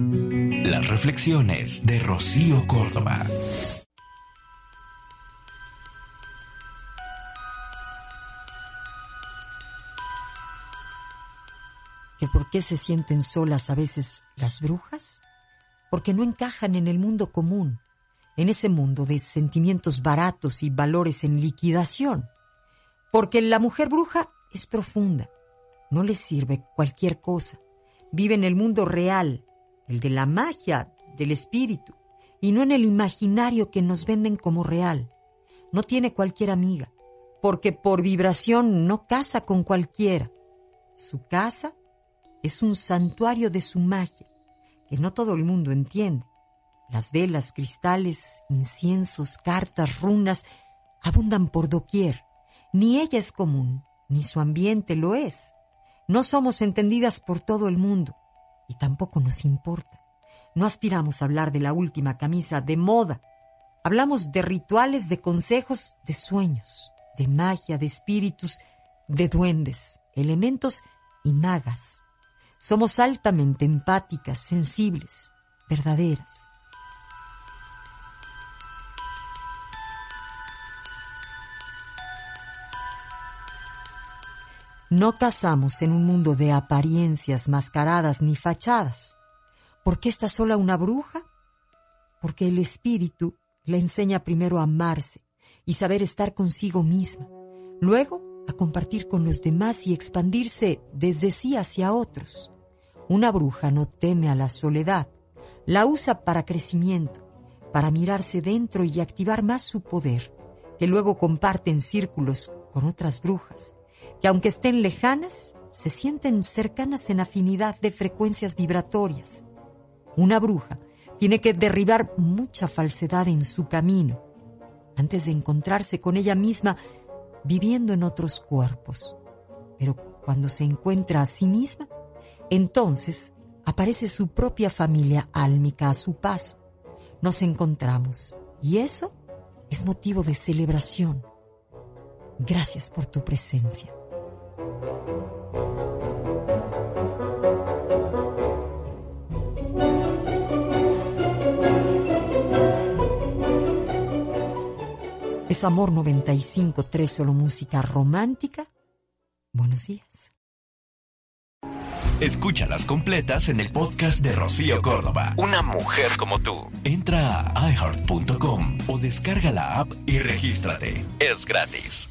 Las reflexiones de Rocío Córdoba. ¿Que por qué se sienten solas a veces las brujas? Porque no encajan en el mundo común, en ese mundo de sentimientos baratos y valores en liquidación. Porque la mujer bruja es profunda, no le sirve cualquier cosa. Vive en el mundo real, el de la magia, del espíritu, y no en el imaginario que nos venden como real. No tiene cualquier amiga, porque por vibración no casa con cualquiera. Su casa es un santuario de su magia, que no todo el mundo entiende. Las velas, cristales, inciensos, cartas, runas abundan por doquier. Ni ella es común, ni su ambiente lo es. No somos entendidas por todo el mundo y tampoco nos importa. No aspiramos a hablar de la última camisa de moda. Hablamos de rituales, de consejos, de sueños, de magia, de espíritus, de duendes, elementos y magas. Somos altamente empáticas, sensibles, verdaderas. No casamos en un mundo de apariencias mascaradas ni fachadas. ¿Por qué está sola una bruja? Porque el espíritu le enseña primero a amarse y saber estar consigo misma, luego a compartir con los demás y expandirse desde sí hacia otros. Una bruja no teme a la soledad, la usa para crecimiento, para mirarse dentro y activar más su poder, que luego comparte en círculos con otras brujas que aunque estén lejanas, se sienten cercanas en afinidad de frecuencias vibratorias. Una bruja tiene que derribar mucha falsedad en su camino antes de encontrarse con ella misma viviendo en otros cuerpos. Pero cuando se encuentra a sí misma, entonces aparece su propia familia álmica a su paso. Nos encontramos y eso es motivo de celebración. Gracias por tu presencia. Es Amor 95.3, solo música romántica. Buenos días. Escúchalas completas en el podcast de Rocío Córdoba. Una mujer como tú. Entra a iheart.com o descarga la app y regístrate. Es gratis.